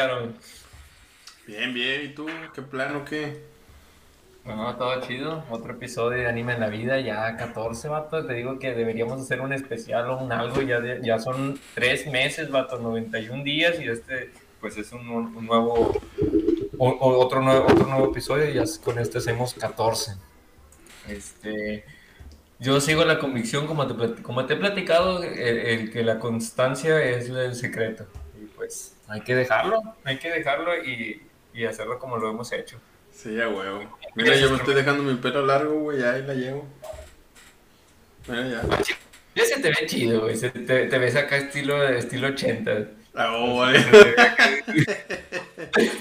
Aaron? Bien, bien. ¿Y tú? ¿Qué plano qué? No, todo chido. Otro episodio de Anime en la Vida, ya 14, vato. Te digo que deberíamos hacer un especial o un algo. Ya, ya son tres meses, vato, 91 días. Y este, pues es un, un nuevo, otro nuevo, otro nuevo episodio. Y ya con este hacemos 14. Este, yo sigo la convicción, como te, como te he platicado, el, que la constancia es el secreto. Y pues hay que dejarlo, hay que dejarlo y, y hacerlo como lo hemos hecho. Sí, ya huevo. Mira, yo me estoy dejando mi pelo largo, güey, ahí la llevo. Mira, ya. Ya se te ve chido, güey. Te, te, ves acá estilo, estilo 80. Ah, oh, vale.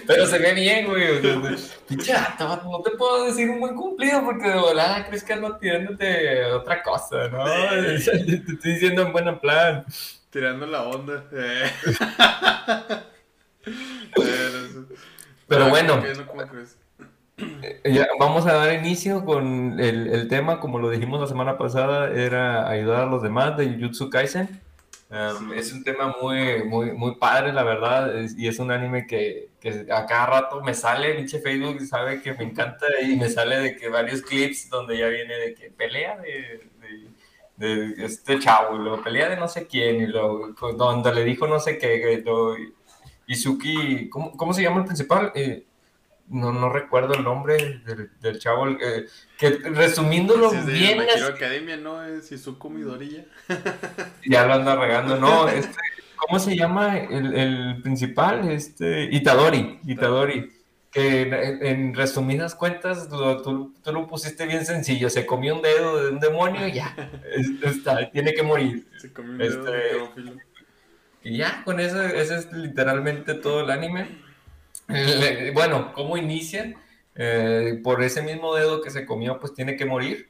Pero se ve bien, güey. Pinche no te puedo decir un buen cumplido porque de volada crees que ando tirándote otra cosa, ¿no? Te estoy diciendo en buen plan. Tirando la onda. Eh. Pero bueno. Ya, vamos a dar inicio con el, el, tema, como lo dijimos la semana pasada, era ayudar a los demás de Jujutsu Kaisen. Um, es un tema muy, muy, muy padre, la verdad, y es un anime que, que, a cada rato me sale, pinche Facebook sabe que me encanta y me sale de que varios clips donde ya viene de que pelea de, de, este chavo, y luego pelea de no sé quién, y luego donde le dijo no sé qué, lo, Izuki, ¿cómo, ¿cómo, se llama el principal? Eh, no, no recuerdo el nombre del, del chavo, eh, que resumiéndolo es bien... De Academia, ¿no? Es Izuku Midoriya. ya lo anda regando, no, este, ¿cómo se llama el, el principal? Este, Itadori, Itadori, que en, resumidas cuentas tú, tú, lo pusiste bien sencillo, se comió un dedo de un demonio y ya, está, tiene que morir. Se comió un dedo de este, Y ya, con eso, ese es literalmente todo el anime bueno, ¿cómo inicia? Eh, por ese mismo dedo que se comió, pues tiene que morir.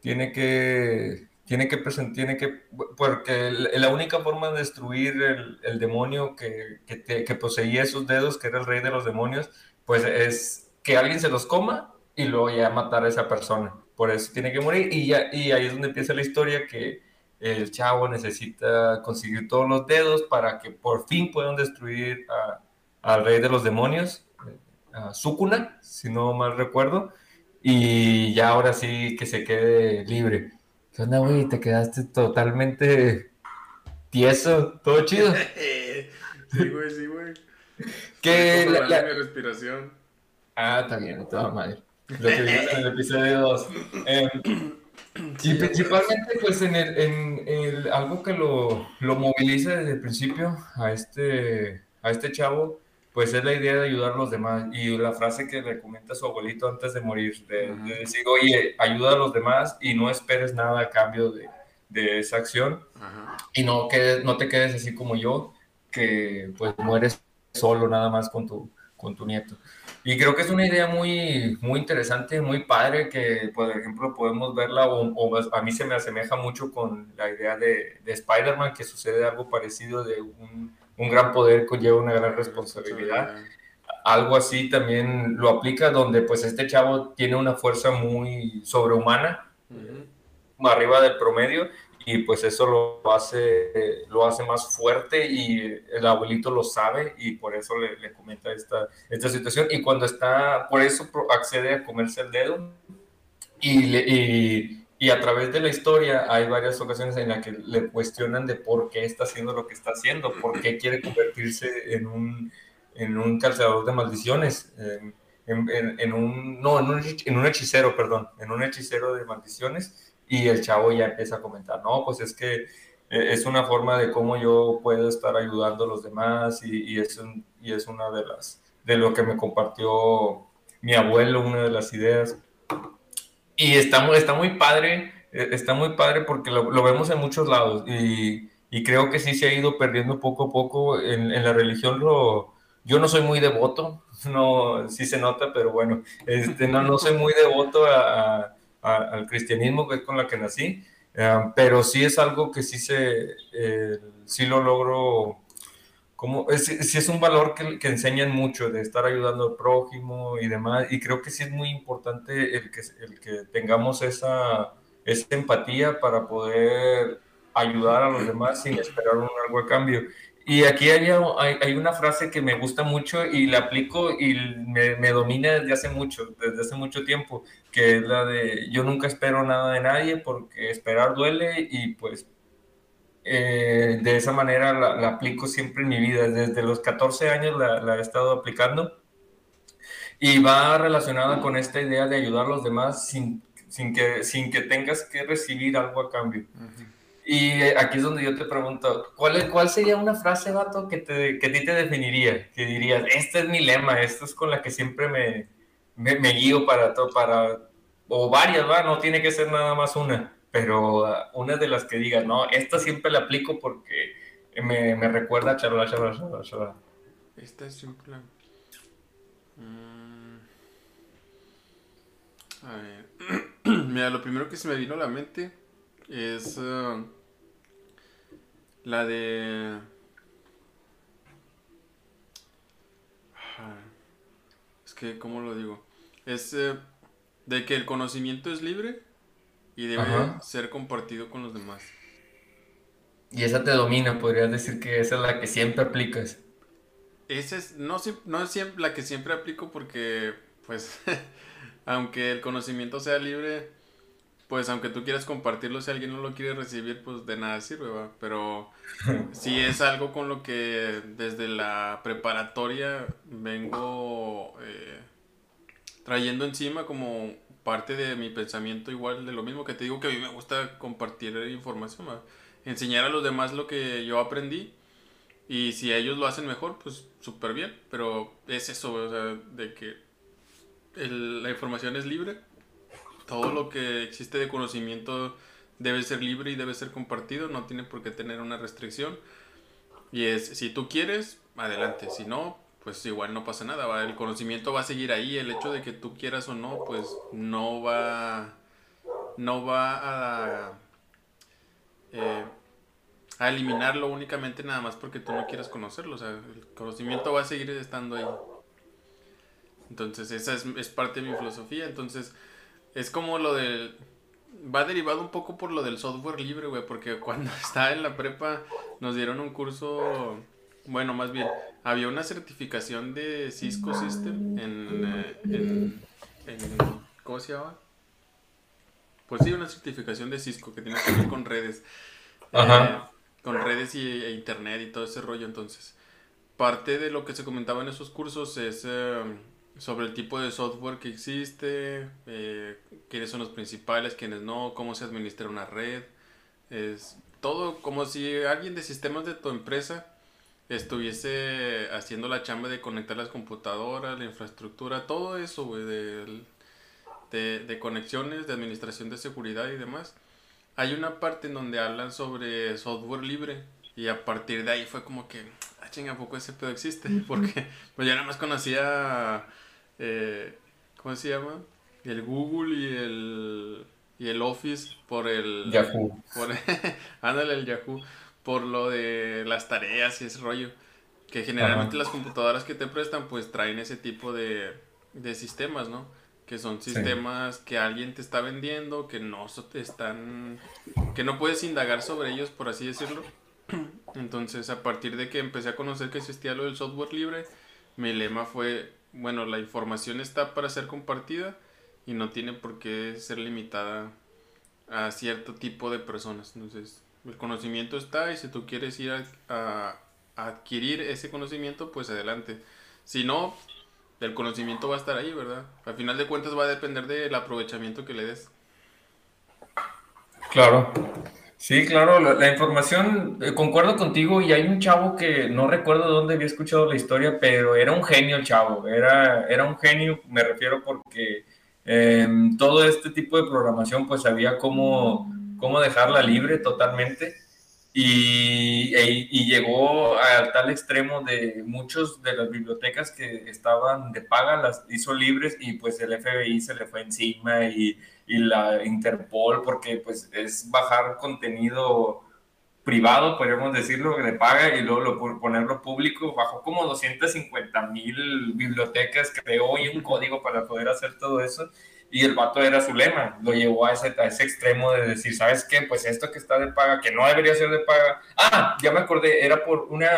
Tiene que, tiene que, tiene que, porque la única forma de destruir el, demonio que, que, poseía esos dedos, que era el rey de los demonios, pues es que alguien se los coma y luego ya matar a esa persona. Por eso tiene que morir y, ya, y ahí es donde empieza la historia que el chavo necesita conseguir todos los dedos para que por fin puedan destruir al rey de los demonios, a Sukuna, si no mal recuerdo, y ya ahora sí que se quede libre. ¿Qué onda, güey? Te quedaste totalmente tieso, todo chido. sí, güey, sí, güey. Que la, la... respiración. Ah, también, toda madre. Lo que vimos en el episodio 2. Em, y principalmente, pues, en, el, en el, algo que lo, lo moviliza desde el principio a este, a este chavo pues es la idea de ayudar a los demás. Y la frase que le comenta su abuelito antes de morir, de, decir, oye, ayuda a los demás y no esperes nada a cambio de, de esa acción. Y no, quedes, no te quedes así como yo, que pues mueres solo nada más con tu, con tu nieto. Y creo que es una idea muy, muy interesante, muy padre, que por ejemplo podemos verla, o, a mí se me asemeja mucho con la idea de, de Spider-Man, que sucede algo parecido de un un gran poder conlleva una gran responsabilidad. Algo así también lo aplica donde pues este chavo tiene una fuerza muy sobrehumana, arriba del promedio, y pues eso lo hace, lo hace más fuerte y el abuelito lo sabe y por eso le, comenta esta, esta situación. Y cuando está, por eso accede a comerse el dedo y, le, y y a través de la historia hay varias ocasiones en las que le cuestionan de por qué está haciendo lo que está haciendo, por qué quiere convertirse en un, en un calzador de maldiciones, en, en, un, no, en un, en un hechicero, perdón, en un hechicero de maldiciones. Y el chavo ya empieza a comentar, no, pues es que eh, es una forma de cómo yo puedo estar ayudando a los demás y, y, es, y es una de las, de lo que me compartió mi abuelo, una de las ideas y está está muy padre, eh, está muy padre porque lo, vemos en muchos lados y, y, creo que sí se ha ido perdiendo poco a poco en, en, la religión. Lo, yo no soy muy devoto, no, sí se nota, pero bueno, este, no, no soy muy devoto a, al cristianismo, que es con la que nací, eh, pero sí es algo que sí, se, eh, sí lo logro como es, sí es un valor que, que, enseñan mucho de estar ayudando al prójimo y demás, y creo que sí es muy importante el que, el que tengamos esa, esa empatía para poder ayudar a los demás sin esperar un algo a cambio. Y aquí hay, hay, una frase que me gusta mucho y la aplico y me, me, domina desde hace mucho, desde hace mucho tiempo, que es la de yo nunca espero nada de nadie porque esperar duele y pues eh, de esa manera la, aplico siempre en mi vida. Desde los 14 años la, he estado aplicando y va relacionada con esta idea de ayudar a los demás sin, sin, que, sin que tengas que recibir algo a cambio. Y aquí es donde yo te pregunto, ¿cuál, cuál sería una frase, vato, que, te, que a ti te definiría? Que dirías, este es mi lema, esto es con la que siempre me, me, guío para, todo, para, o varias, va, no tiene que ser nada más una pero uh, una de las que diga, no, esta siempre la aplico porque me, me recuerda a charla, charla, charla. Esta es simple. Mm. A ver. Mira, lo primero que se me vino a la mente es uh, la de... Es que, ¿cómo lo digo? Es uh, de que el conocimiento es libre y debe ser compartido con los demás. Y esa te domina, podrías decir que esa es la que siempre aplicas. Esa es, no, no es siempre la que siempre aplico porque, pues, aunque el conocimiento sea libre, pues aunque tú quieras compartirlo, si alguien no lo quiere recibir, pues de nada sirve, ¿va? Pero si es algo con lo que desde la preparatoria vengo eh, trayendo encima como parte de mi pensamiento igual de lo mismo que te digo que a mí me gusta compartir información, enseñar a los demás lo que yo aprendí y si ellos lo hacen mejor, pues súper bien, pero es eso, o sea, de que la información es libre, todo lo que existe de conocimiento debe ser libre y debe ser compartido, no tiene por qué tener una restricción. Y es, si tú quieres, adelante, si no, pues igual no pasa nada, el conocimiento va a seguir ahí, el hecho de que tú quieras o no, pues no va, no va a, eh, a eliminarlo únicamente nada más porque tú no quieras conocerlo, o sea, el conocimiento va a seguir estando ahí. Entonces esa es, es parte de mi filosofía, entonces es como lo del... Va derivado un poco por lo del software libre, güey, porque cuando estaba en la prepa nos dieron un curso bueno, más bien, había una certificación de Cisco System en, eh, ¿cómo se llama? Pues sí, una certificación de Cisco que tiene que ver con redes. Eh, con redes y, e internet y todo ese rollo. Entonces, parte de lo que se comentaba en esos cursos es eh, sobre el tipo de software que existe, quiénes son los principales, quiénes no, cómo se administra una red. Es todo como si alguien de sistemas de tu empresa estuviese haciendo la chamba de conectar las computadoras, la infraestructura, todo eso, güey, de, de, conexiones, de administración de seguridad y demás. Hay una parte en donde hablan sobre software libre y a partir de ahí fue como que, ah, chinga, poco ese pedo existe? Porque pues yo nada más conocía, eh, ¿cómo se llama? El Google y el, y el Office por el... Yahoo. Por, ándale, el Yahoo por lo de las tareas y ese rollo. Que generalmente las computadoras que te prestan pues traen ese tipo de, de sistemas, ¿no? Que son sistemas que alguien te está vendiendo, que no están... que no puedes indagar sobre ellos, por así decirlo. Entonces, a partir de que empecé a conocer que existía lo del software libre, mi lema fue, bueno, la información está para ser compartida y no tiene por qué ser limitada a cierto tipo de personas. Entonces, el conocimiento está y si tú quieres ir a, adquirir ese conocimiento, pues adelante. Si no, el conocimiento va a estar ahí, ¿verdad? Al final de cuentas va a depender del aprovechamiento que le des. Claro. Sí, claro, la, información, eh, concuerdo contigo y hay un chavo que no recuerdo dónde había escuchado la historia, pero era un genio el chavo, era, era un genio, me refiero porque em, todo este tipo de programación pues había como cómo dejarla libre totalmente. Y, e, y, llegó a tal extremo de muchos de las bibliotecas que estaban de paga, las hizo libres y pues el FBI se le fue encima y, y la Interpol porque pues es bajar contenido privado, podríamos decirlo, de paga y luego lo, ponerlo público, bajó como 250 mil bibliotecas, creó y un código para poder hacer todo eso y el vato era su lema, lo llevó a ese, a ese extremo de decir, ¿sabes qué? Pues esto que está de paga, que no debería ser de paga. Ah, ya me acordé, era por una,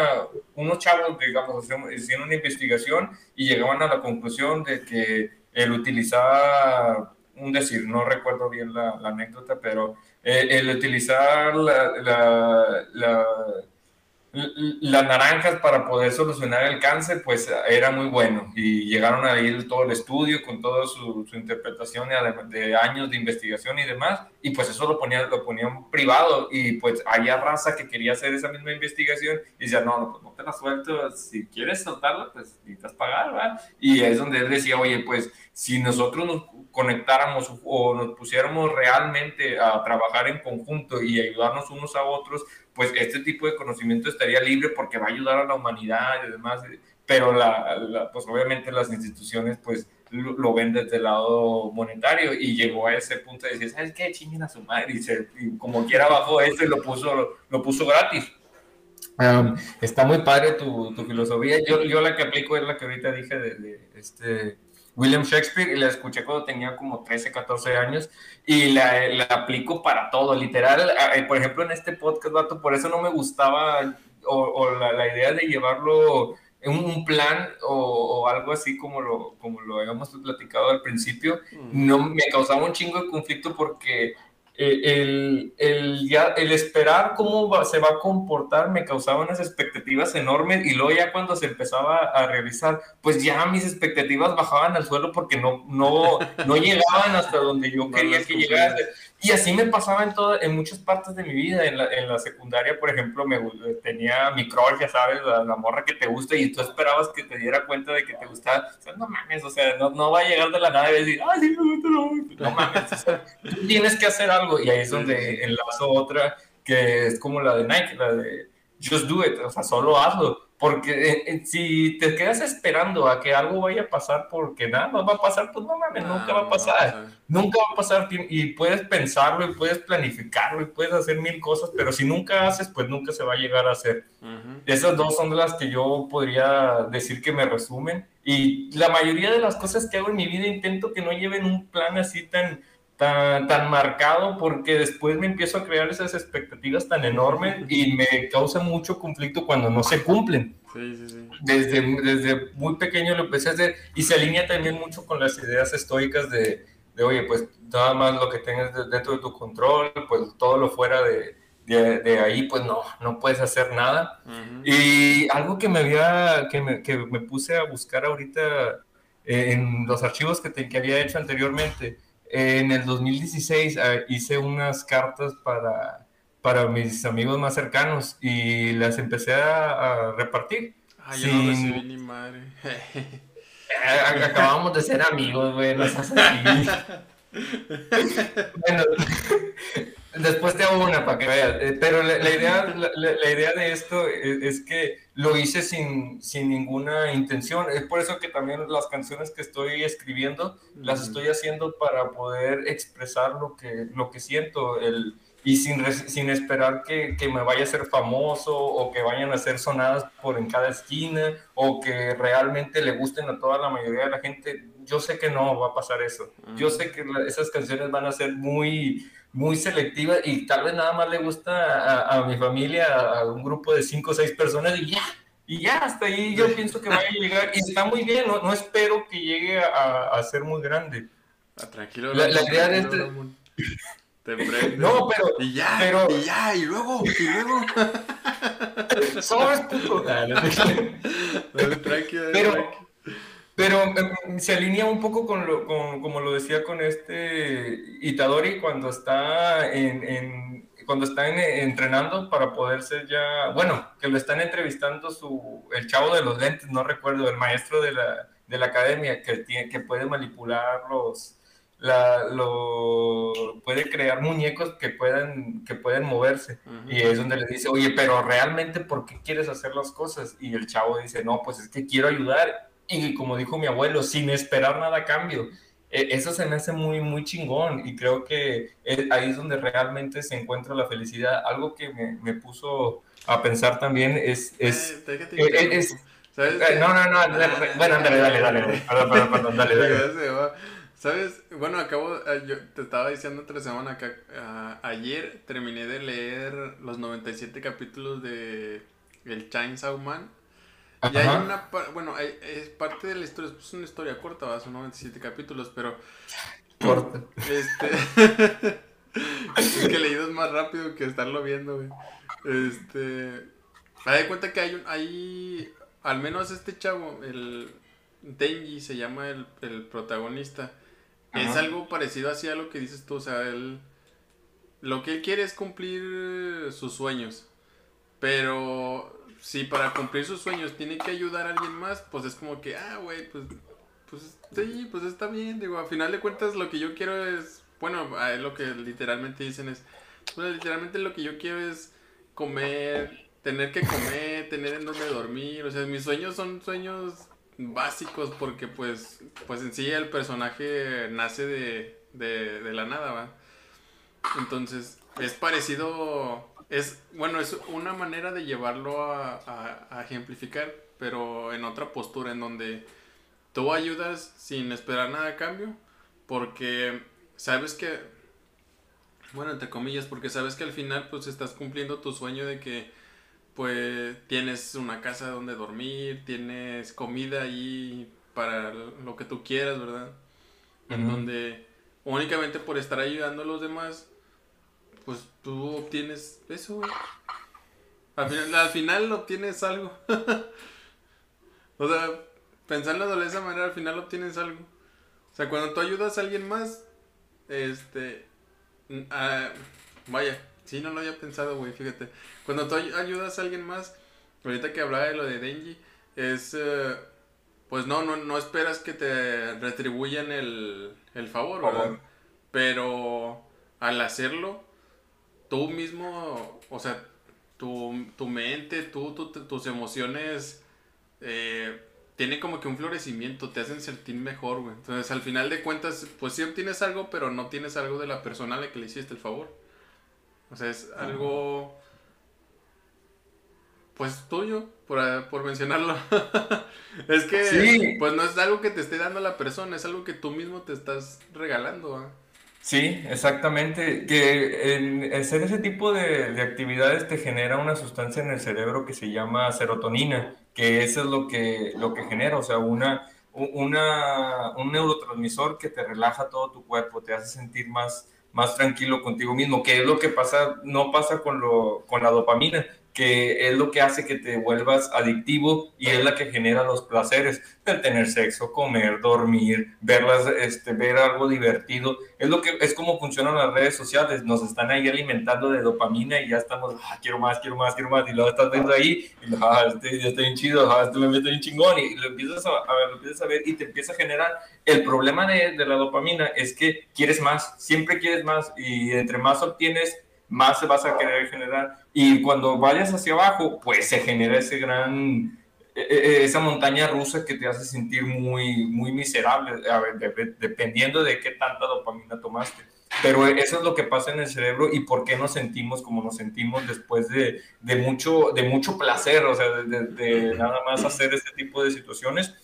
unos chavos, digamos, hicieron una investigación y llegaban a la conclusión de que él utilizaba, un decir, no recuerdo bien la, anécdota, pero eh, el utilizar la, la las naranjas para poder solucionar el cáncer, pues era muy bueno. Y llegaron a ir todo el estudio con toda su, interpretación de, años de investigación y demás. Y pues eso lo ponían, lo ponían privado. Y pues había raza que quería hacer esa misma investigación y decía, no, no, pues no te la suelto. Si quieres soltarla, pues necesitas pagar, ¿verdad? Y es donde él decía, oye, pues si nosotros nos conectáramos o nos pusiéramos realmente a trabajar en conjunto y ayudarnos unos a otros, pues este tipo de conocimiento estaría libre porque va a ayudar a la humanidad y demás, pero la, pues obviamente las instituciones pues lo, ven desde el lado monetario y llegó a ese punto de decir, ¿sabes qué? Chinguen a su madre y, se, como quiera bajó esto y lo puso, lo puso gratis. está muy padre tu, tu, filosofía. Yo, yo la que aplico es la que ahorita dije de, de este William Shakespeare y la escuché cuando tenía como 13, 14 años y la, la aplico para todo, literal. Eh, por ejemplo, en este podcast, vato, por eso no me gustaba o, la, la, idea de llevarlo en un plan o, o, algo así como lo, como lo habíamos platicado al principio, no me causaba un chingo de conflicto porque el, el, ya, el esperar cómo se va a comportar me causaba unas expectativas enormes y luego ya cuando se empezaba a realizar, pues ya mis expectativas bajaban al suelo porque no, no, no llegaban hasta donde yo quería que llegase. Y así me pasaba en, todo, en muchas partes de mi vida. En la, en la secundaria, por ejemplo, me tenía mi crush, ya sabes, la, morra que te gusta y tú esperabas que te diera cuenta de que te gustaba. O sea, no mames, o sea, no, no va a llegar de la nada y decir, ay, sí, me gusta, no, no mames. O sea, tú tienes que hacer algo y ahí es donde enlazo otra que es como la de Nike, la de just do it, o sea, solo hazlo porque eh, eh, si te quedas esperando a que algo vaya a pasar porque nada no va a pasar, pues no mames, nunca va a pasar. nunca va a pasar. Y puedes pensarlo y puedes planificarlo y puedes hacer mil cosas, pero si nunca haces, pues nunca se va a llegar a hacer. Esas dos son las que yo podría decir que me resumen. Y la mayoría de las cosas que hago en mi vida intento que no lleven un plan así tan tan, tan marcado porque después me empiezo a crear esas expectativas tan enormes y me causa mucho conflicto cuando no se cumplen. Sí, sí, sí. Desde, desde muy pequeño lo empecé a hacer y se alinea también mucho con las ideas estoicas de, de oye, pues nada más lo que tengas dentro de tu control, pues todo lo fuera de, de, ahí, pues no, no puedes hacer nada. Y algo que me había, que me, que me puse a buscar ahorita eh, en los archivos que, que había hecho anteriormente, en el 2016 eh, hice unas cartas para, para mis amigos más cercanos y las empecé a, repartir. Ay, yo no recibí ni madre. Eh, acabamos de ser amigos, güey, no seas así. bueno, después te hago una para que veas. Eh, pero la, idea, la, idea de esto es, que lo hice sin, sin, ninguna intención. Es por eso que también las canciones que estoy escribiendo las estoy haciendo para poder expresar lo que, lo que siento. El, y sin, sin esperar que, que, me vaya a ser famoso o que vayan a ser sonadas por en cada esquina o que realmente le gusten a toda la mayoría de la gente. Yo sé que no va a pasar eso. Yo sé que esas canciones van a ser muy, muy selectivas y tal vez nada más le gusta a, mi familia, a un grupo de cinco o seis personas y ya. Y ya, hasta ahí yo pienso que va a llegar. Y está muy bien, no, no espero que llegue a, a ser muy grande. Ah, tranquilo. La, idea de este... Te. No, pero. Y ya, pero, y ya, y luego, y luego. Sobres, puto. pero, pero em, se alinea un poco con lo, con, como lo decía con este Itadori cuando está en, en cuando está entrenando para poder ser ya, bueno, que lo están entrevistando su, el chavo de los lentes, no recuerdo, el maestro de la, de la academia que, tiene, que puede manipular los, la, lo, puede crear muñecos que puedan, que pueden moverse. Y es donde le dice, oye, pero realmente, ¿por qué quieres hacer las cosas? Y el chavo dice, no, pues es que quiero ayudar. Y como dijo mi abuelo, sin esperar nada a cambio. E, eso se me hace muy, muy chingón y creo que ahí es donde realmente se encuentra la felicidad. Algo que me, me puso a pensar también es... es, eh, eh, no, no, no, bueno, dale, dale, dale, perdón, perdón, dale, dale. ¿Sabes? Bueno, acabo, eh, yo te estaba diciendo otra semana que ah, ayer terminé de leer los 97 capítulos de El Chainsaw Man. Y hay una, bueno, es parte de la historia, es una historia corta, ¿va? son 97 capítulos, pero... Corta. Este... es que leído es más rápido que estarlo viendo, güey. Este... Me da cuenta que hay un, hay, al menos este chavo, el Denji se llama el, el protagonista. Es algo parecido así a lo que dices tú, o sea, él... Lo que él quiere es cumplir sus sueños. Pero si para cumplir sus sueños tiene que ayudar a alguien más, pues es como que, ah, güey, pues, pues sí, pues está bien. Digo, a final de cuentas lo que yo quiero es, bueno, lo que literalmente dicen es, pues literalmente lo que yo quiero es comer, tener que comer, tener en donde dormir. O sea, mis sueños son sueños básicos porque pues, pues en sí el personaje nace de, de, de la nada, ¿va? Entonces, es parecido es, bueno, es una manera de llevarlo a, ejemplificar, pero en otra postura, en donde tú ayudas sin esperar nada a cambio, porque sabes que, bueno, entre comillas, porque sabes que al final pues estás cumpliendo tu sueño de que pues tienes una casa donde dormir, tienes comida ahí para lo que tú quieras, ¿verdad? En donde únicamente por estar ayudando a los demás pues tú obtienes eso, güey. Al final, al final obtienes algo. o sea, pensándolo de esa manera, al final obtienes algo. O sea, cuando tú ayudas a alguien más, este. Ah, vaya, sí, no lo había pensado, güey, fíjate. Cuando tú ayudas a alguien más, ahorita que hablaba de lo de Denji, es. Eh, pues no, no, no esperas que te retribuyan el, el favor, ¿verdad? Pero al hacerlo, tú mismo, o sea, tu, tu mente, tú, tus emociones, eh, tienen como que un florecimiento, te hacen sentir mejor, güey. Entonces, al final de cuentas, pues sí obtienes algo, pero no tienes algo de la persona a la que le hiciste el favor. O sea, es algo, pues tuyo, por, por mencionarlo. es que, pues no es algo que te esté dando la persona, es algo que tú mismo te estás regalando, Sí, exactamente. Que hacer ese tipo de, actividades te genera una sustancia en el cerebro que se llama serotonina, que eso es lo que, lo que genera, o sea, una, una, un neurotransmisor que te relaja todo tu cuerpo, te hace sentir más, más tranquilo contigo mismo, que es lo que pasa, no pasa con, lo, con la dopamina que es lo que hace que te vuelvas adictivo y es la que genera los placeres de tener sexo, comer, dormir, verlas, este, ver algo divertido. Es lo que es como funcionan las redes sociales. Nos están ahí alimentando de dopamina y ya estamos, ah, quiero más, quiero más, quiero más. Y luego estás viendo ahí y ah, este ya está bien chido, ah, este me mete bien chingón y lo empiezas a, ver, lo empiezas a ver y te empieza a generar. El problema de, de la dopamina es que quieres más, siempre quieres más y entre más obtienes, más se vas a querer generar. Y cuando vayas hacia abajo, pues se genera ese gran, e, e, e, esa montaña rusa que te hace sentir muy, muy miserable, dependiendo de qué tanta dopamina tomaste. Pero eso es lo que pasa en el cerebro y por qué nos sentimos como nos sentimos después de, de mucho, de mucho placer, o sea, de, nada más hacer este tipo de situaciones,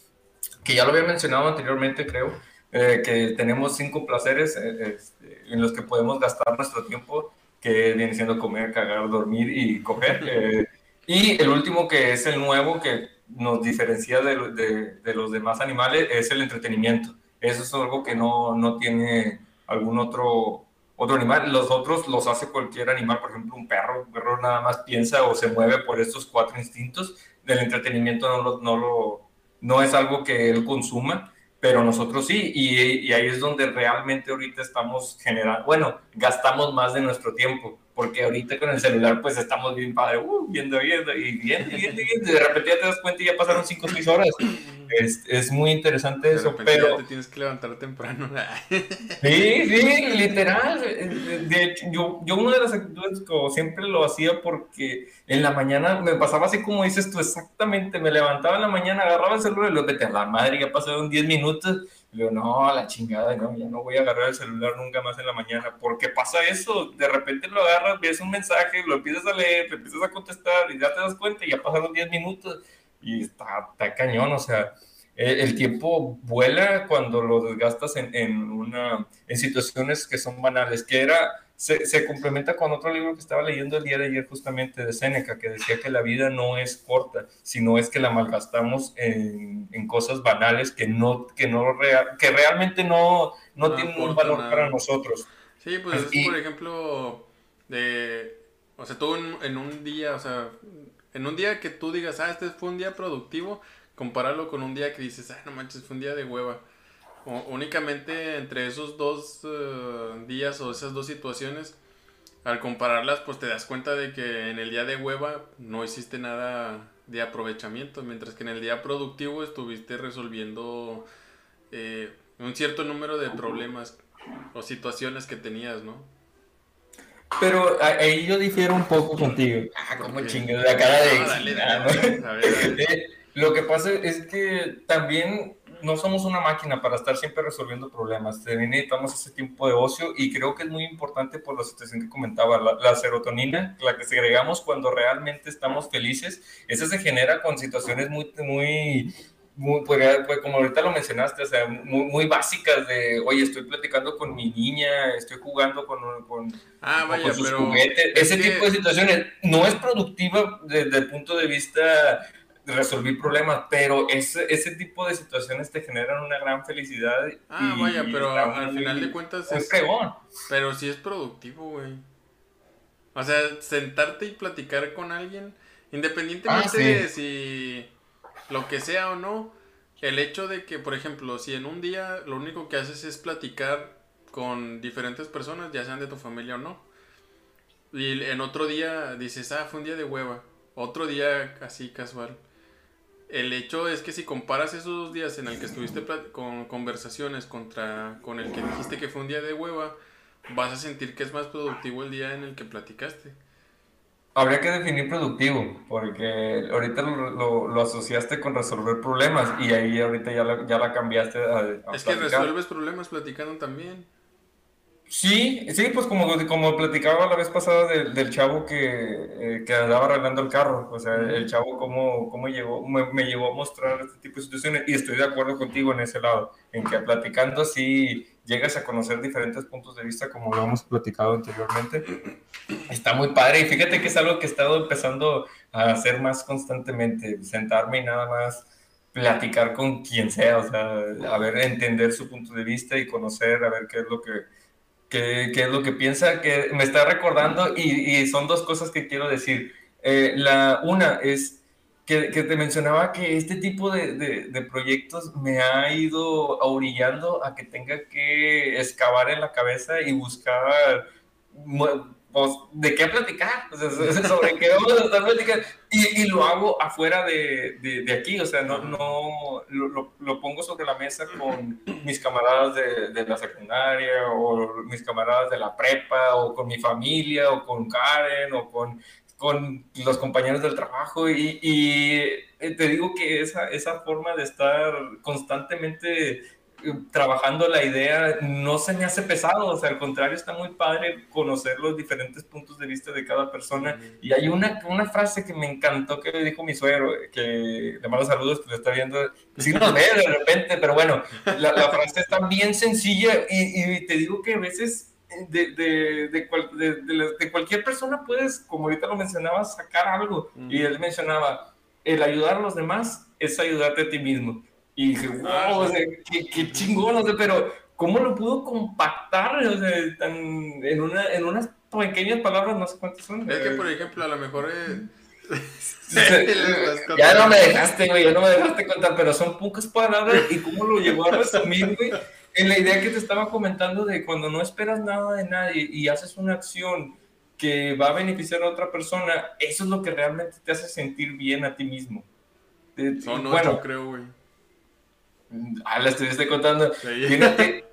que ya lo había mencionado anteriormente, creo, eh, que tenemos cinco placeres eh, este, en los que podemos gastar nuestro tiempo que viene siendo comer, cagar, dormir y coger. Eh, y el último que es el nuevo que nos diferencia de, de, los demás animales es el entretenimiento. Eso es algo que no, no tiene algún otro, otro animal. Los otros los hace cualquier animal, por ejemplo, un perro. Un perro nada más piensa o se mueve por estos cuatro instintos. Del entretenimiento no, lo, no, lo, no es algo que él consuma pero nosotros sí, y, ahí es donde realmente ahorita estamos generando, bueno, gastamos más de nuestro tiempo, porque ahorita con el celular pues estamos bien padre, uh, viendo, viendo, y viendo, viendo, viendo, y de repente ya te das cuenta y ya pasaron 5 o 6 horas. Es, es, muy interesante eso, pero... Te tienes que levantar temprano. sí, sí, literal. De hecho, yo, yo una de las actitudes como siempre lo hacía porque en la mañana me pasaba así como dices tú exactamente, me levantaba en la mañana, agarraba el celular y lo vete a la madre, ya pasaron 10 minutos y digo, no, la chingada, no, ya no voy a agarrar el celular nunca más en la mañana, porque pasa eso, de repente lo agarras, ves un mensaje, lo empiezas a leer, te empiezas a contestar y ya te das cuenta y ya pasaron 10 minutos y está, está cañón, o sea, el tiempo vuela cuando lo desgastas en, en, una, en situaciones que son banales, que era, se, se, complementa con otro libro que estaba leyendo el día de ayer justamente de Seneca, que decía que la vida no es corta, sino es que la malgastamos en, en cosas banales que, no, que, no real, que realmente no, no, no tienen un valor nada. para nosotros. Sí, pues es, por ejemplo, de, o sea, tú en, en un día, o sea, en un día que tú digas, ah, este fue un día productivo, compararlo con un día que dices, ah, no manches, fue un día de hueva. O, únicamente entre esos dos uh, días o esas dos situaciones, al compararlas, pues te das cuenta de que en el día de hueva no hiciste nada de aprovechamiento, mientras que en el día productivo estuviste resolviendo eh, un cierto número de problemas o situaciones que tenías, ¿no? Pero ahí yo difiero un poco contigo. Ah, como chingue, la cara de... No, dale, dale, ver. Lo que pasa es que también no somos una máquina para estar siempre resolviendo problemas. También necesitamos ese tiempo de ocio y creo que es muy importante por la situación que comentaba, la, la, serotonina, la que segregamos cuando realmente estamos felices, esa se genera con situaciones muy, muy, muy pues, pues, como ahorita lo mencionaste, o sea, muy, muy, básicas de, oye, estoy platicando con mi niña, estoy jugando con, con, ah, vaya, con sus pero juguetes. Ese tipo de situaciones no es productiva desde el punto de vista resolver problemas, pero ese, ese tipo de situaciones te generan una gran felicidad. Ah, y, vaya, pero y al final de cuentas es fregón. Pero sí es productivo, güey. O sea, sentarte y platicar con alguien, independientemente Ah, sí. de si lo que sea o no, el hecho de que, por ejemplo, si en un día lo único que haces es platicar con diferentes personas, ya sean de tu familia o no, y en otro día dices, ah, fue un día de hueva, otro día así casual. El hecho es que si comparas esos dos días en el que estuviste con conversaciones contra con el que dijiste que fue un día de hueva, vas a sentir que es más productivo el día en el que platicaste. Habría que definir productivo, porque ahorita lo, lo, lo asociaste con resolver problemas y ahí ahorita ya la, ya la cambiaste a, a Es que resuelves problemas platicando también. Sí, sí, pues como, como platicaba la vez pasada del, del chavo que, eh, que andaba arreglando el carro, o sea, el chavo cómo, cómo llegó, me, me llevó a mostrar este tipo de situaciones y estoy de acuerdo contigo en ese lado, en que platicando así llegas a conocer diferentes puntos de vista como lo hemos platicado anteriormente. Está muy padre y fíjate que es algo que he estado empezando a hacer más constantemente, sentarme y nada más platicar con quien sea, o sea, a ver, entender su punto de vista y conocer, a ver qué es lo que qué, qué es lo que piensa, que me está recordando y, y son dos cosas que quiero decir. Eh, la una es que, que, te mencionaba que este tipo de, de, de, proyectos me ha ido orillando a que tenga que excavar en la cabeza y buscar pues, de qué platicar, o sea, sobre qué vamos a estar platicando, y, y lo hago afuera de, de, aquí, o sea, no, no lo, lo, pongo sobre la mesa con mis camaradas de, la secundaria, o mis camaradas de la prepa, o con mi familia, o con Karen, o con, con los compañeros del trabajo, y, y te digo que esa, esa forma de estar constantemente trabajando la idea no se me hace pesado, o sea, al contrario, está muy padre conocer los diferentes puntos de vista de cada persona. Y hay una, una frase que me encantó que le dijo mi suegro, que le mando saludos, que lo está viendo, pues sí nos ve de repente, pero bueno, la, la frase está bien sencilla y, y, te digo que a veces de, de, de, cual, de, cualquier persona puedes, como ahorita lo mencionabas, sacar algo. -huh. Y él mencionaba, el ayudar a los demás es ayudarte a ti mismo. Y dije, wow, o sea, qué, qué, chingón, o sea, pero ¿cómo lo pudo compactar o sea, tan, en, una, en unas pequeñas palabras? No sé cuántas son. Es que, por ejemplo, a lo mejor... Eh... ya no me dejaste, güey, ya no me dejaste contar, pero son pocas palabras y cómo lo llevó a resumir, güey, en la idea que te estaba comentando de cuando no esperas nada de nadie y haces una acción que va a beneficiar a otra persona, eso es lo que realmente te hace sentir bien a ti mismo. No, no, bueno, yo creo, güey. Ah, la estuviste contando. Sí. Fíjate,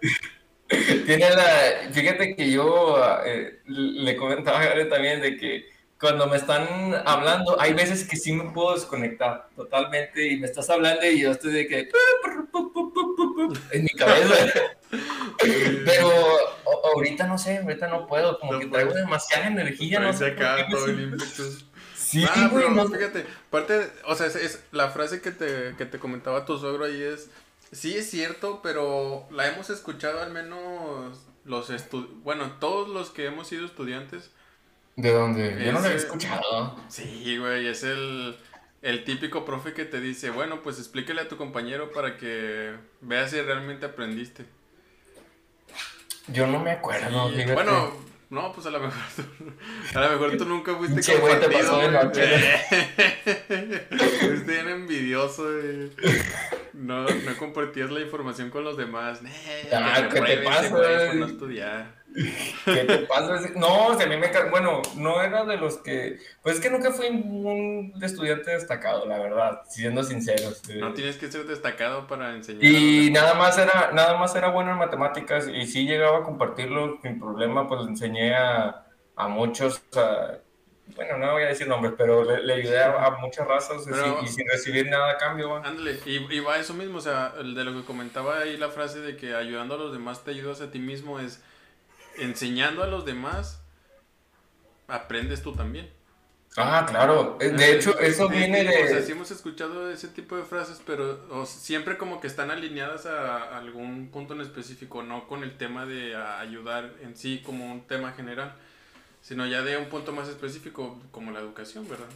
tiene la, fíjate que yo eh, le comentaba a Gary también de que cuando me están hablando, hay veces que sí me puedo desconectar totalmente y me estás hablando y yo estoy de que en mi cabeza. Pero ahorita no sé, ahorita no puedo, como no que traigo demasiada energía. No sé acá todo el Sí, ah, güey, no. Fíjate, parte, o sea, es, la frase que te, que te comentaba tu suegro ahí es, sí es cierto, pero la hemos escuchado al menos los estudiantes, bueno, todos los que hemos sido estudiantes. ¿De dónde? Yo no lo he escuchado. Sí, güey, es el, el típico profe que te dice, bueno, pues explíquele a tu compañero para que veas si realmente aprendiste. Yo no me acuerdo. bueno, no, pues a lo mejor tú, a lo mejor tú nunca fuiste che, güey, te pasó de noche. Fuiste bien envidioso, güey. No, no compartías la información con los demás. ah, ¿qué te pasa? no estudiar. ¿Qué te pasa? No, a mí me... Bueno, no era de los que... Pues es que nunca fui un estudiante destacado, la verdad, siendo sinceros. No tienes que ser destacado para enseñar. Y nada más, era, nada más era bueno en matemáticas y sí llegaba a compartirlo sin problema, pues le enseñé a, a muchos... bueno, no voy a decir nombres, pero le, ayudé a, muchas razas y, sin recibir nada a cambio. Ándale, y, y, va eso mismo, o sea, de lo que comentaba ahí la frase de que ayudando a los demás te ayudas a ti mismo es enseñando a los demás, aprendes tú también. Ah, claro. Eh, de hecho, eso viene de... O sea, sí hemos escuchado ese tipo de frases, pero siempre como que están alineadas a, algún punto en específico, no con el tema de ayudar en sí como un tema general, sino ya de un punto más específico como la educación, ¿verdad?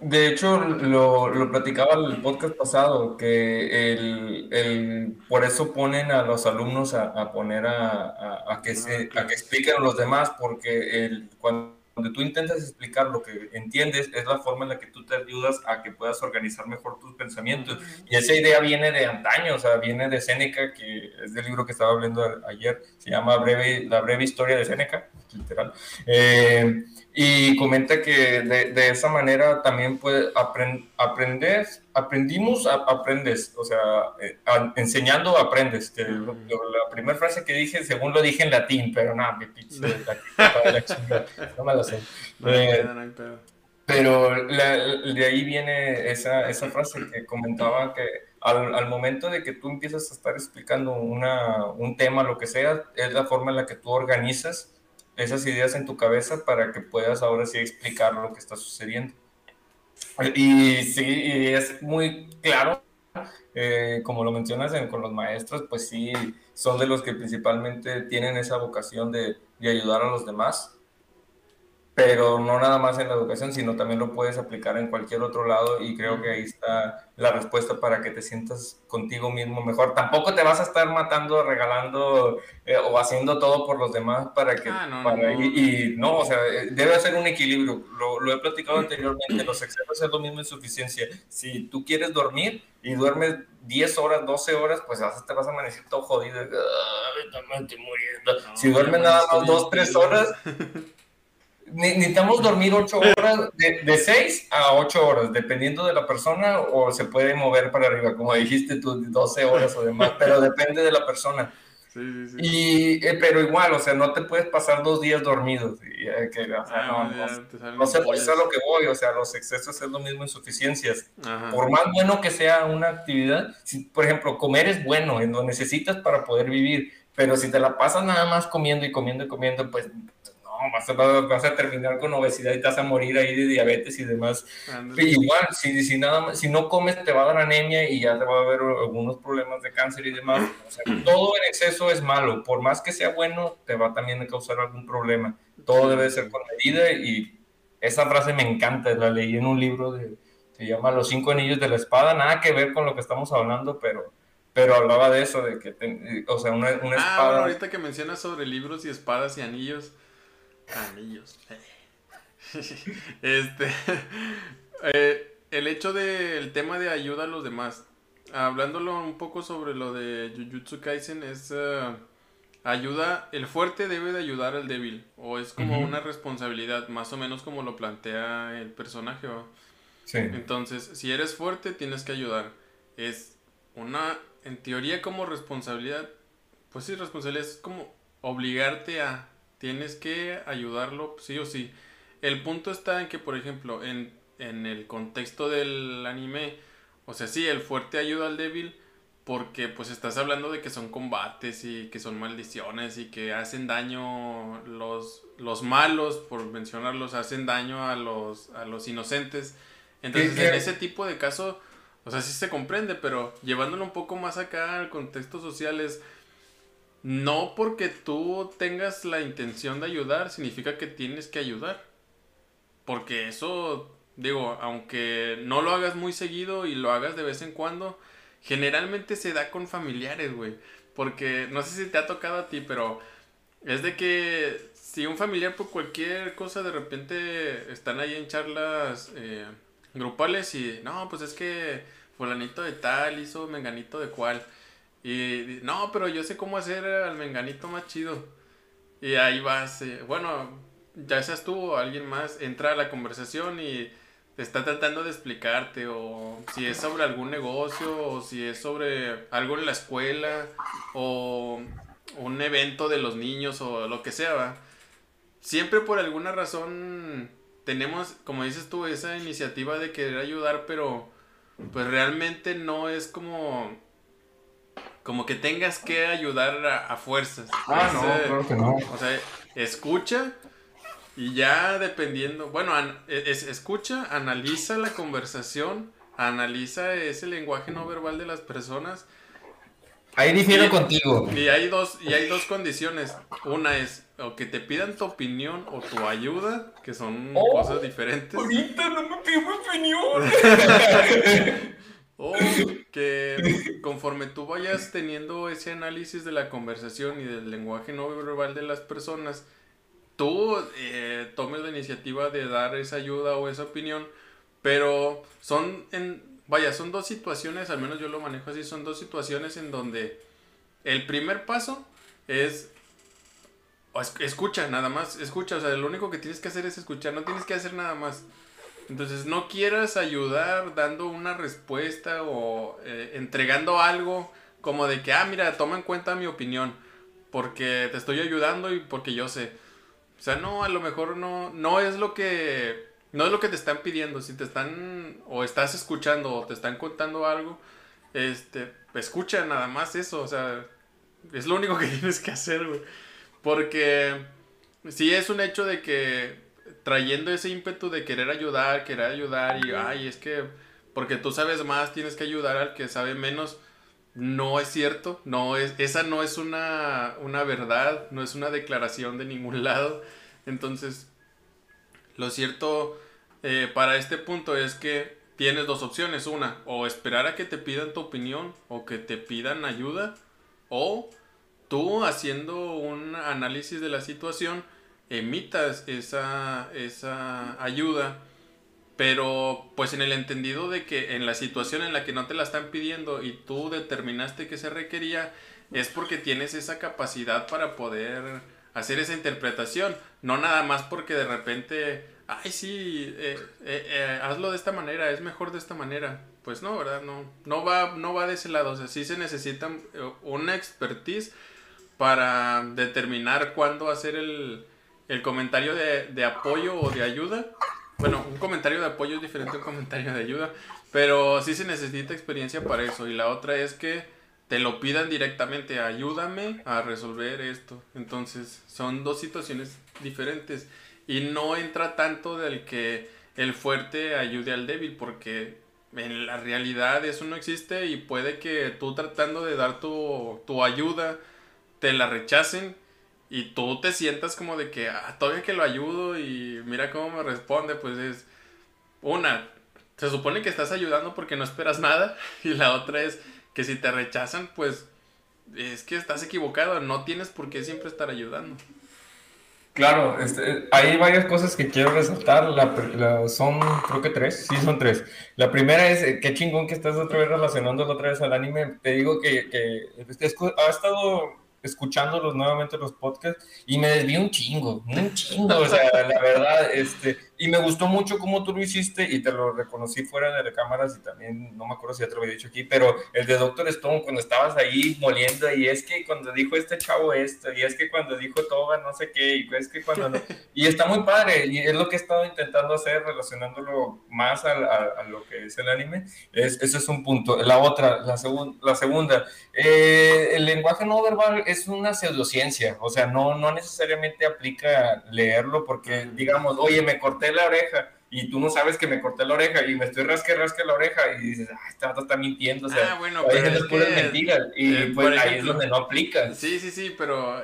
De hecho, lo, lo platicaba el podcast pasado, que el, el, por eso ponen a los alumnos a, a poner a, a, que se, a que expliquen a los demás, porque el, cuando tú intentas explicar lo que entiendes, es la forma en la que tú te ayudas a que puedas organizar mejor tus pensamientos. Y esa idea viene de antaño, o sea, viene de Séneca, que es del libro que estaba hablando ayer, se llama breve, La breve historia de Séneca, literal. Eh, y comenta que de, de esa manera también puede aprender, aprendimos, aprendes, o sea, eh, enseñando aprendes. Que la primera frase que dije, según lo dije en latín, pero nada, mi pizza, no me lo sé. Eh, pero de ahí viene esa, esa frase que comentaba que al, al, momento de que tú empiezas a estar explicando una, un tema, lo que sea, es la forma en la que tú organizas esas ideas en tu cabeza para que puedas ahora sí explicar lo que está sucediendo. Y sí, es muy claro, eh, como lo mencionas con los maestros, pues sí, son de los que principalmente tienen esa vocación de, de ayudar a los demás pero no nada más en la educación, sino también lo puedes aplicar en cualquier otro lado y creo que ahí está la respuesta para que te sientas contigo mismo mejor. Tampoco te vas a estar matando, regalando eh, o haciendo todo por los demás para que... Ah, no, para, no, y, no, o sea, eh, debe ser un equilibrio. Lo, lo he platicado anteriormente, los excesos es lo mismo insuficiencia. Si tú quieres dormir y duermes 10 horas, 12 horas, pues te vas a amanecer todo jodido. me estoy muriendo. si duermes nada más 2, 3 horas... necesitamos dormir 8 horas, de, de 6 a 8 horas, dependiendo de la persona, o se puede mover para arriba, como dijiste tú, 12 horas o demás, pero depende de la persona. Sí, sí, sí. Y, eh, pero igual, o sea, no te puedes pasar dos días dormidos. Y, eh, que, o sea, ah, no, no, sé, pues, a lo que voy, o sea, los excesos es lo mismo, insuficiencias. Por más bueno que sea una actividad, si, por ejemplo, comer es bueno, lo necesitas para poder vivir, pero si te la pasas nada más comiendo y comiendo y comiendo, pues vas a, vas a, terminar con obesidad y te vas a morir ahí de diabetes y demás. igual, si, si, nada si no comes te va a dar anemia y ya te va a haber algunos problemas de cáncer y demás. todo en exceso es malo. Por más que sea bueno, te va también a causar algún problema. Todo debe ser con medida y esa frase me encanta. La leí en un libro de, se llama Los cinco anillos de la espada. Nada que ver con lo que estamos hablando, pero pero hablaba de eso, de que, o sea, una, una ah, espada... ahorita que mencionas sobre libros y espadas y anillos, Anillos. este. Eh, el hecho del tema de ayuda a los demás. Hablándolo un poco sobre lo de Jujutsu Kaisen, es. Eh, ayuda. El fuerte debe de ayudar al débil. O es como una responsabilidad, más o menos como lo plantea el personaje. Entonces, si eres fuerte, tienes que ayudar. Es una. En teoría, como responsabilidad. Pues sí, responsabilidad es como obligarte a Tienes que ayudarlo sí o sí. El punto está en que, por ejemplo, en, el contexto del anime, o sea, sí, el fuerte ayuda al débil, porque pues estás hablando de que son combates y que son maldiciones y que hacen daño los, los malos, por mencionarlos, hacen daño a los, a los inocentes. Entonces, en ese tipo de caso, o sea, sí se comprende, pero llevándolo un poco más acá al contexto social es, no porque tú tengas la intención de ayudar, significa que tienes que ayudar. Porque eso, digo, aunque no lo hagas muy seguido y lo hagas de vez en cuando, generalmente se da con familiares, güey. Porque no sé si te ha tocado a ti, pero es de que si un familiar por cualquier cosa de repente están ahí en charlas eh, grupales y no, pues es que fulanito de tal hizo menganito de cual. Y no, pero yo sé cómo hacer al menganito más chido. Y ahí vas, bueno, ya seas tú o alguien más, entra a la conversación y está tratando de explicarte o si es sobre algún negocio o si es sobre algo en la escuela o un evento de los niños o lo que sea, Siempre por alguna razón tenemos, como dices tú, esa iniciativa de querer ayudar, pero pues realmente no es como como que tengas que ayudar a, fuerzas. Ah, no, claro que no. O sea, escucha y ya dependiendo, bueno, es, escucha, analiza la conversación, analiza ese lenguaje no verbal de las personas. Ahí difiero contigo. Y hay dos, y hay dos condiciones. Una es o que te pidan tu opinión o tu ayuda, que son oh, cosas diferentes. Ahorita no me pido mi opinión. o que conforme tú vayas teniendo ese análisis de la conversación y del lenguaje no verbal de las personas, tú eh, tomes la iniciativa de dar esa ayuda o esa opinión, pero son en, vaya, son dos situaciones, al menos yo lo manejo así, son dos situaciones en donde el primer paso es escucha, nada más, escucha, o sea, lo único que tienes que hacer es escuchar, no tienes que hacer nada más. Entonces, no quieras ayudar dando una respuesta o eh, entregando algo como de que, ah, mira, toma en cuenta mi opinión, porque te estoy ayudando y porque yo sé. O sea, no, a lo mejor no, no es lo que, no es lo que te están pidiendo. Si te están, o estás escuchando, o te están contando algo, este, escucha nada más eso. O sea, es lo único que tienes que hacer, güey. Porque sí es un hecho de que trayendo ese ímpetu de querer ayudar, querer ayudar y, ay, es que porque tú sabes más, tienes que ayudar al que sabe menos. No es cierto, no es, esa no es una, una verdad, no es una declaración de ningún lado. Entonces, lo cierto eh, para este punto es que tienes dos opciones. Una, o esperar a que te pidan tu opinión o que te pidan ayuda. O tú haciendo un análisis de la situación emitas esa, esa ayuda pero pues en el entendido de que en la situación en la que no te la están pidiendo y tú determinaste que se requería, es porque tienes esa capacidad para poder hacer esa interpretación. No nada más porque de repente, ay sí, eh, eh, eh, hazlo de esta manera, es mejor de esta manera. Pues no, ¿verdad? No, no, va, no va de ese lado. O sea, sí se necesita una expertise para determinar cuándo hacer el, el comentario de, de apoyo o de ayuda bueno, un comentario de apoyo es diferente a un comentario de ayuda, pero sí se necesita experiencia para eso. Y la otra es que te lo pidan directamente, ayúdame a resolver esto. Entonces, son dos situaciones diferentes. Y no entra tanto del que el fuerte ayude al débil, porque en la realidad eso no existe y puede que tú tratando de dar tu, tu ayuda te la rechacen y tú te sientas como de que, ah, todavía que lo ayudo y mira cómo me responde, pues es una, se supone que estás ayudando porque no esperas nada y la otra es que si te rechazan, pues es que estás equivocado, no tienes por qué siempre estar ayudando. Claro, este, hay varias cosas que quiero resaltar. La, son, creo que tres. Sí, son tres. La primera es, eh, qué chingón que estás otra vez relacionando otra vez al anime. Te digo que, que ha estado escuchándolos nuevamente los podcasts y me desvío un chingo, un chingo, o sea, la verdad, este, y me gustó mucho cómo tú lo hiciste y te lo reconocí fuera de cámaras y también, no me acuerdo si ya te lo había dicho aquí, pero el de Doctor Stone, cuando estabas ahí moliendo, y es que cuando dijo este chavo esto, y es que cuando dijo Toga no sé qué, y es que cuando... y está muy padre, y es lo que he estado intentando hacer, relacionándolo más a, a, lo que es el anime, es, ese es un punto. La otra, la, la segunda, eh, el lenguaje no verbal es una pseudociencia, o sea, no, no necesariamente aplica leerlo porque, digamos, oye, me corté la oreja y tú no sabes que me corté la oreja y me estoy rasque, rasque la oreja y dices, ah, este vato está mintiendo, o sea, ah, bueno, pero es, que, mentiras y eh, pues ahí es donde no aplica. Sí, sí, sí, pero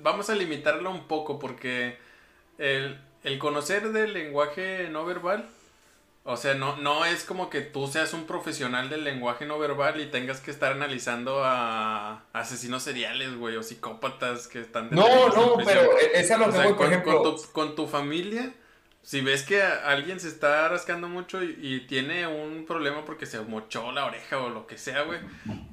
vamos a limitarlo un poco porque el, el conocer del lenguaje no verbal o sea, no, no es como que tú seas un profesional del lenguaje no verbal y tengas que estar analizando a asesinos seriales, güey, o psicópatas que están... No, no, pero esa lo que por ejemplo... con tu familia si ves que alguien se está rascando mucho y, tiene un problema porque se mochó la oreja o lo que sea, güey,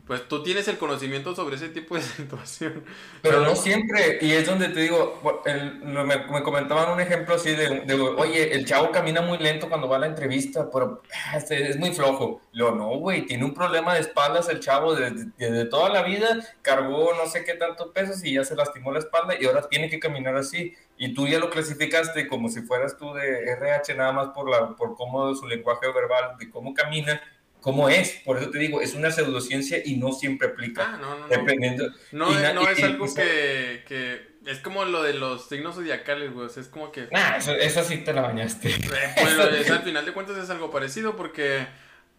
pues tú tienes el conocimiento sobre ese tipo de situación. Pero, no siempre, y es donde te digo, me, comentaban un ejemplo así de, oye, el chavo camina muy lento cuando va a la entrevista, pero ah, este, es muy flojo. Lo no, güey, tiene un problema de espaldas el chavo desde, toda la vida, cargó no sé qué tantos pesos y ya se lastimó la espalda y ahora tiene que caminar así y tú ya lo clasificaste como si fueras tú de RH nada más por, la, por cómo su lenguaje verbal, de cómo camina, cómo es. Por eso te digo, es una pseudociencia y no siempre aplica. Ah, no, no. Dependiendo. No, no es algo que, que, Es como lo de los signos zodiacales, güey. es como que. Ah, eso, sí te la bañaste. Eh, pues, al final de cuentas es algo parecido porque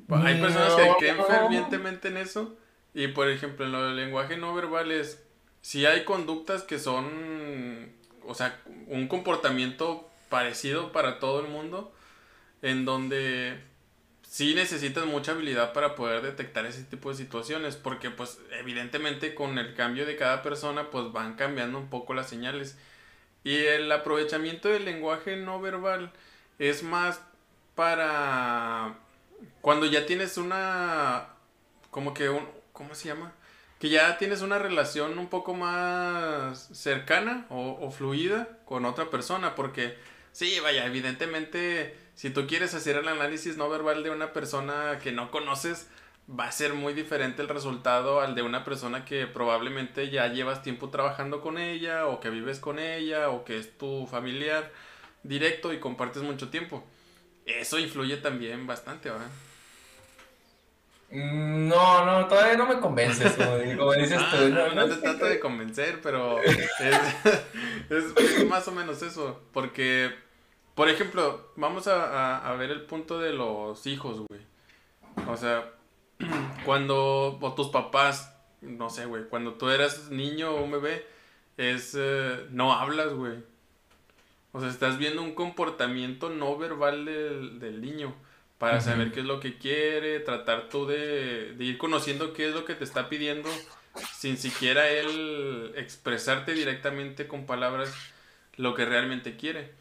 hay personas que creen fervientemente en eso. Y por ejemplo, en lo del lenguaje no verbal es. Si hay conductas que son o sea, un comportamiento parecido para todo el mundo, en donde sí necesitas mucha habilidad para poder detectar ese tipo de situaciones, porque pues evidentemente con el cambio de cada persona pues van cambiando un poco las señales. Y el aprovechamiento del lenguaje no verbal es más para cuando ya tienes una como que un ¿cómo se llama? Que ya tienes una relación un poco más cercana o, fluida con otra persona, porque sí, vaya, evidentemente, si tú quieres hacer el análisis no verbal de una persona que no conoces, va a ser muy diferente el resultado al de una persona que probablemente ya llevas tiempo trabajando con ella, o que vives con ella, o que es tu familiar directo y compartes mucho tiempo. Eso influye también bastante, ¿verdad? No, no, todavía no me convences, como, dices tú. Ah, no, te trato de convencer, pero es, más o menos eso. Porque, por ejemplo, vamos a, ver el punto de los hijos, güey. O sea, cuando tus papás, no sé, güey, cuando tú eras niño o un bebé, es, eh, no hablas, güey. O sea, estás viendo un comportamiento no verbal del, del niño para saber qué es lo que quiere, tratar tú de, ir conociendo qué es lo que te está pidiendo sin siquiera él expresarte directamente con palabras lo que realmente quiere.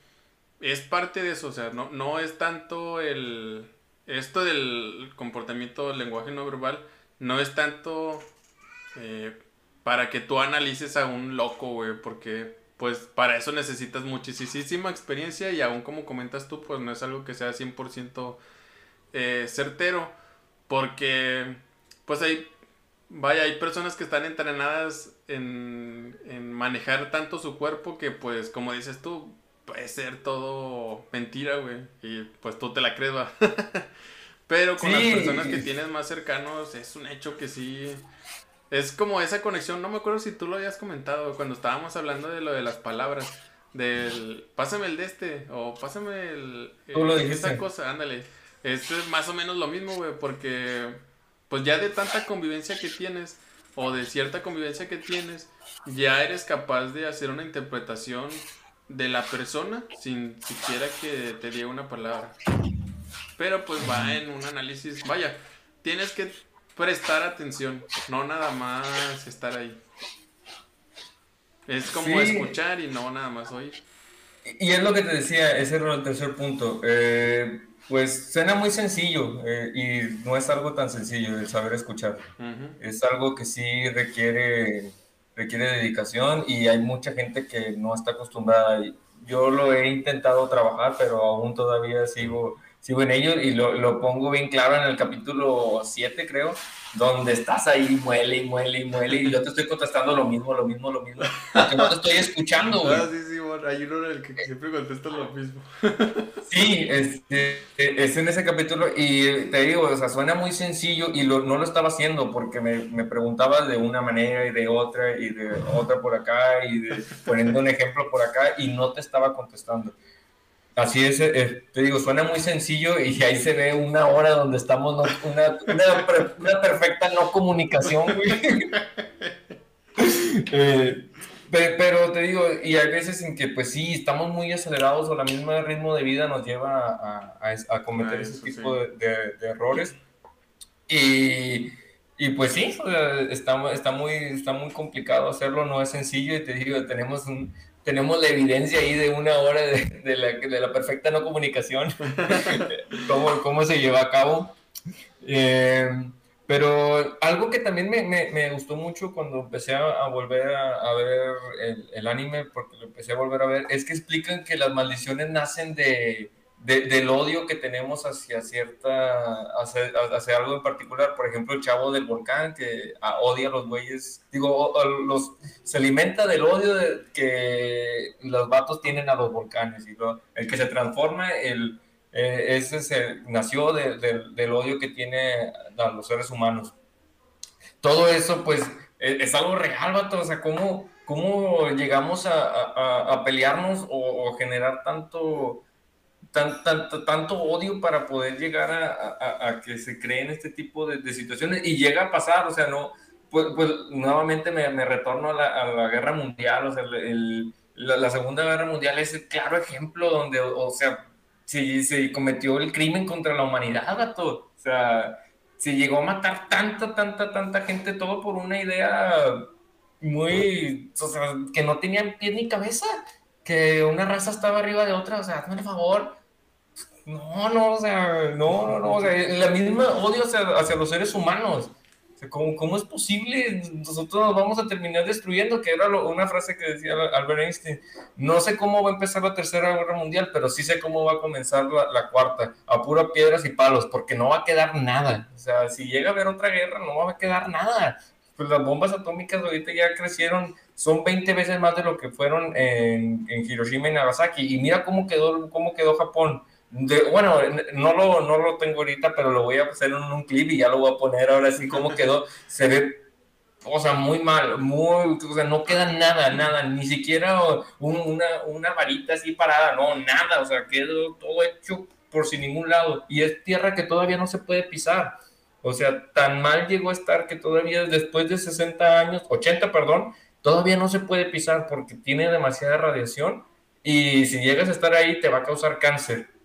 Es parte de eso, o sea, no, no es tanto el... Esto del comportamiento del lenguaje no verbal, no es tanto eh, para que tú analices a un loco, güey, porque pues para eso necesitas muchísima experiencia y aún como comentas tú, pues no es algo que sea 100% eh, certero. Porque, pues hay, vaya, hay personas que están entrenadas en, en manejar tanto su cuerpo que, pues, como dices tú, puede ser todo mentira, güey. Y pues tú te la crees, Pero con las personas que tienes más cercanos, es un hecho que sí. Es como esa conexión, no me acuerdo si tú lo habías comentado cuando estábamos hablando de lo de las palabras. Del pásame el de este, o pásame el. esta cosa, ándale. Es más o menos lo mismo, güey, porque pues ya de tanta convivencia que tienes o de cierta convivencia que tienes, ya eres capaz de hacer una interpretación de la persona sin siquiera que te diga una palabra. Pero pues va en un análisis, vaya, tienes que prestar atención, no nada más estar ahí. Es como escuchar y no nada más oír. Y es lo que te decía, ese era el tercer punto. Eh, pues suena muy sencillo eh, y no es algo tan sencillo el saber escuchar. Es algo que sí requiere, requiere dedicación y hay mucha gente que no está acostumbrada. yo lo he intentado trabajar, pero aún todavía sigo, sigo en ello y lo, lo pongo bien claro en el capítulo 7, creo, donde estás ahí, muele y muele y muele, y yo te estoy contestando lo mismo, lo mismo, lo mismo, porque no te estoy escuchando, güey. Ah, sí, sí, bueno, hay uno en el que siempre contestas lo mismo. Sí, este, es en ese capítulo, y te digo, o sea, suena muy sencillo, y lo, no lo estaba haciendo, porque me, me preguntaba de una manera y de otra, y de otra por acá, y de, poniendo un ejemplo por acá, y no te estaba contestando. Así es, eh, te digo, suena muy sencillo y ahí se ve una hora donde estamos, una, una, perfecta no comunicación, eh, pero te digo, y hay veces en que pues sí, estamos muy acelerados o la misma ritmo de vida nos lleva a, a, cometer ah, ese tipo de, errores. Y, y, pues sí, está, está, muy, está muy complicado hacerlo, no es sencillo y te digo, tenemos un, tenemos la evidencia ahí de una hora de, la, de la, perfecta no comunicación, cómo, cómo, se lleva a cabo. Eh, pero algo que también me, me, me, gustó mucho cuando empecé a, volver a, ver el, el, anime, porque lo empecé a volver a ver, es que explican que las maldiciones nacen de, del odio que tenemos hacia cierta, hacia, algo en particular. Por ejemplo, el chavo del volcán que ah, odia a los güeyes, digo, los, se alimenta del odio de, que los vatos tienen a los volcanes. Y el que se transforma, el, eh, ese se, nació del odio que tiene a los seres humanos. Todo eso, pues, e, es, algo real, vato. O sea, ¿cómo, cómo llegamos a, a, pelearnos o, o generar tanto tanto, odio para poder llegar a, que se creen este tipo de, de, situaciones y llega a pasar, o sea, no, pues, pues nuevamente me, me retorno a la, la, guerra mundial, o sea, el, la, Segunda Guerra Mundial es el claro ejemplo donde, o, sea, si se cometió el crimen contra la humanidad, gato, o sea, se llegó a matar tanta, tanta, tanta gente, todo por una idea muy, o sea, que no tenía pie ni cabeza, que una raza estaba arriba de otra, o sea, hazme el favor, no, no, o sea, no, no, no, o sea, la misma odio hacia, los seres humanos. O sea, ¿cómo, ¿cómo, es posible? Nosotros nos vamos a terminar destruyendo, que era una frase que decía Albert Einstein. No sé cómo va a empezar la tercera guerra mundial, pero sí sé cómo va a comenzar la, la cuarta, a pura piedras y palos, porque no va a quedar nada. O sea, si llega a haber otra guerra, no va a quedar nada. Pues las bombas atómicas ahorita ya crecieron, son 20 veces más de lo que fueron en, en Hiroshima y Nagasaki. Y mira cómo quedó, cómo quedó Japón bueno, no lo, no lo tengo ahorita, pero lo voy a hacer en un clip y ya lo voy a poner ahora sí como quedó. Se ve, o sea, muy mal, muy, o sea, no queda nada, nada, ni siquiera una, una varita así parada, no, nada, o sea, quedó todo hecho por sin ningún lado. Y es tierra que todavía no se puede pisar. O sea, tan mal llegó a estar que todavía después de 60 años, 80, perdón, todavía no se puede pisar porque tiene demasiada radiación y si llegas a estar ahí te va a causar cáncer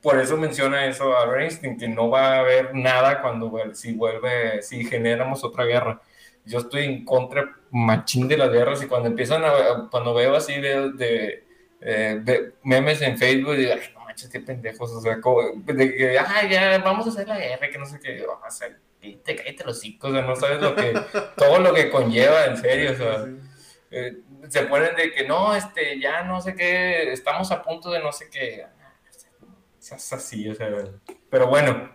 por eso menciona eso a Einstein, que no va a haber nada cuando si vuelve, si generamos otra guerra. Yo estoy en contra machín de las guerras y cuando empiezan a, cuando veo así de, de, eh, memes en Facebook, digo, ay, no manches, qué pendejos, o sea, de que, ay, ya, vamos a hacer la guerra, que no sé qué, vamos a hacer, te cállate los hijos, o sea, no sabes lo que, todo lo que conlleva, en serio, o sea. Eh, se ponen de que no, este, ya no sé qué, estamos a punto de no sé qué, es así, o sea, pero bueno,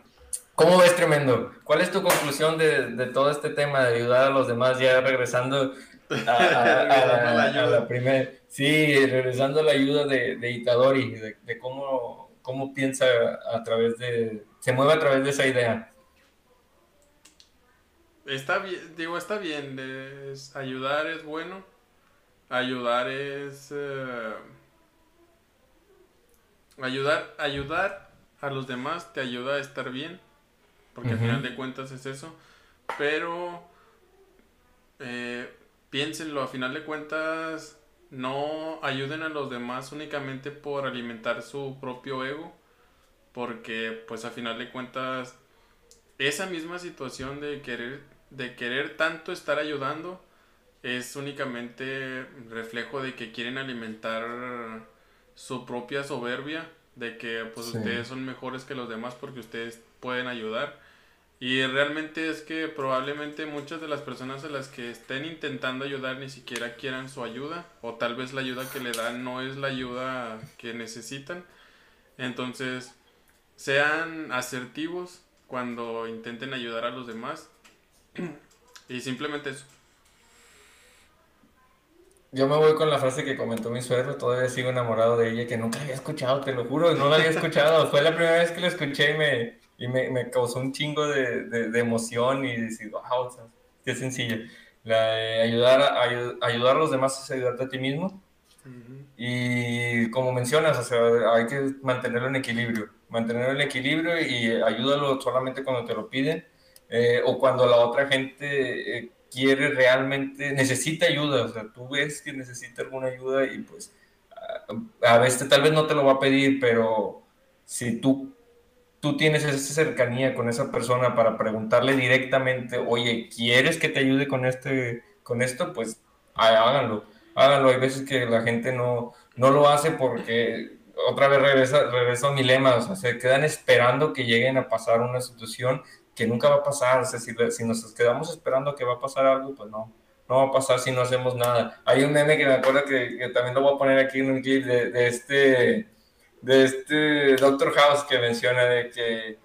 ¿cómo ves tremendo? ¿Cuál es tu conclusión de, de todo este tema de ayudar a los demás ya regresando a, la, primera, sí, regresando a la ayuda de, de Itadori, de, cómo, cómo piensa a través de, se mueve a través de esa idea. Está bien, digo, está bien, ayudar es bueno, ayudar es... Eh, Ayudar, ayudar a los demás te ayuda a estar bien, porque al final de cuentas es eso. Pero eh, piénsenlo, a final de cuentas no ayuden a los demás únicamente por alimentar su propio ego, porque pues a final de cuentas esa misma situación de querer de querer tanto estar ayudando es únicamente reflejo de que quieren alimentar su propia soberbia de que pues ustedes son mejores que los demás porque ustedes pueden ayudar Y realmente es que probablemente muchas de las personas a las que estén intentando ayudar ni siquiera quieran su ayuda o tal vez la ayuda que le dan no es la ayuda que necesitan. Entonces, sean asertivos cuando intenten ayudar a los demás y simplemente eso. Yo me voy con la frase que comentó mi suegro, todavía sigo enamorado de ella, que nunca había escuchado, te lo juro, no la había escuchado. Fue la primera vez que la escuché y me, y me, me causó un chingo de, de, emoción y decir, wow, qué sencillo. La ayudar, a, ayudar a los demás es ayudarte a ti mismo. Y como mencionas, o sea, hay que mantenerlo en equilibrio, mantenerlo en equilibrio y ayúdalo solamente cuando te lo piden eh, o cuando la otra gente eh, quiere realmente, necesita ayuda, o sea, tú ves que necesita alguna ayuda y pues a, a veces tal vez no te lo va a pedir, pero si tú tú tienes esa cercanía con esa persona para preguntarle directamente, oye, ¿quieres que te ayude con, este, con esto? Pues háganlo, háganlo. Hay veces que la gente no, no lo hace porque otra vez regresa, regreso a mi lema, o sea, se quedan esperando que lleguen a pasar una situación que nunca va a pasar. O sea, si, si nos quedamos esperando que va a pasar algo, pues no, no va a pasar si no hacemos nada. Hay un meme que me acuerdo que, que también lo voy a poner aquí en un clip de, de este de este Doctor House que menciona de que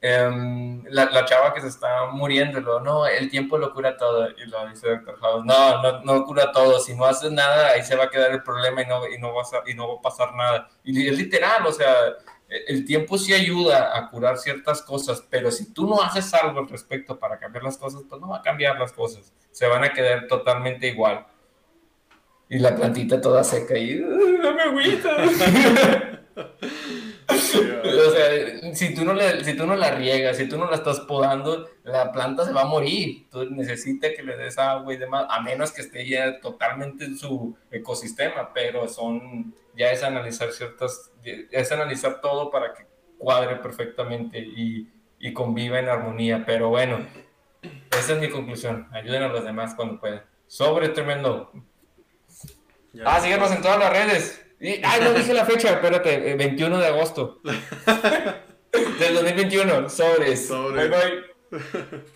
em, la, la, chava que se está muriendo, lo, no, el tiempo lo cura todo, y lo dice Doctor House, no, no, no cura todo, si no haces nada, ahí se va a quedar el problema y no, y no, va, a, y no va a pasar nada. Y es literal, o sea, el tiempo sí ayuda a curar ciertas cosas, pero si tú no haces algo al respecto para cambiar las cosas, pues no va a cambiar las cosas, se van a quedar totalmente igual. Y la plantita toda seca y no me agüita. o sea, si tú, no le, si tú no la riegas, si tú no la estás podando, la planta se va a morir. Tú necesitas que le des agua y demás, a menos que esté ya totalmente en su ecosistema, pero son, ya es analizar ciertas, es analizar todo para que cuadre perfectamente y, y conviva en armonía. Pero bueno, esa es mi conclusión. Ayuden a los demás cuando puedan. Sobre tremendo. ah, síguenos en todas las redes. Ay, no dije la fecha, espérate, 21 eh, de agosto. Del 2021, sobres. Sobres. Bye bye.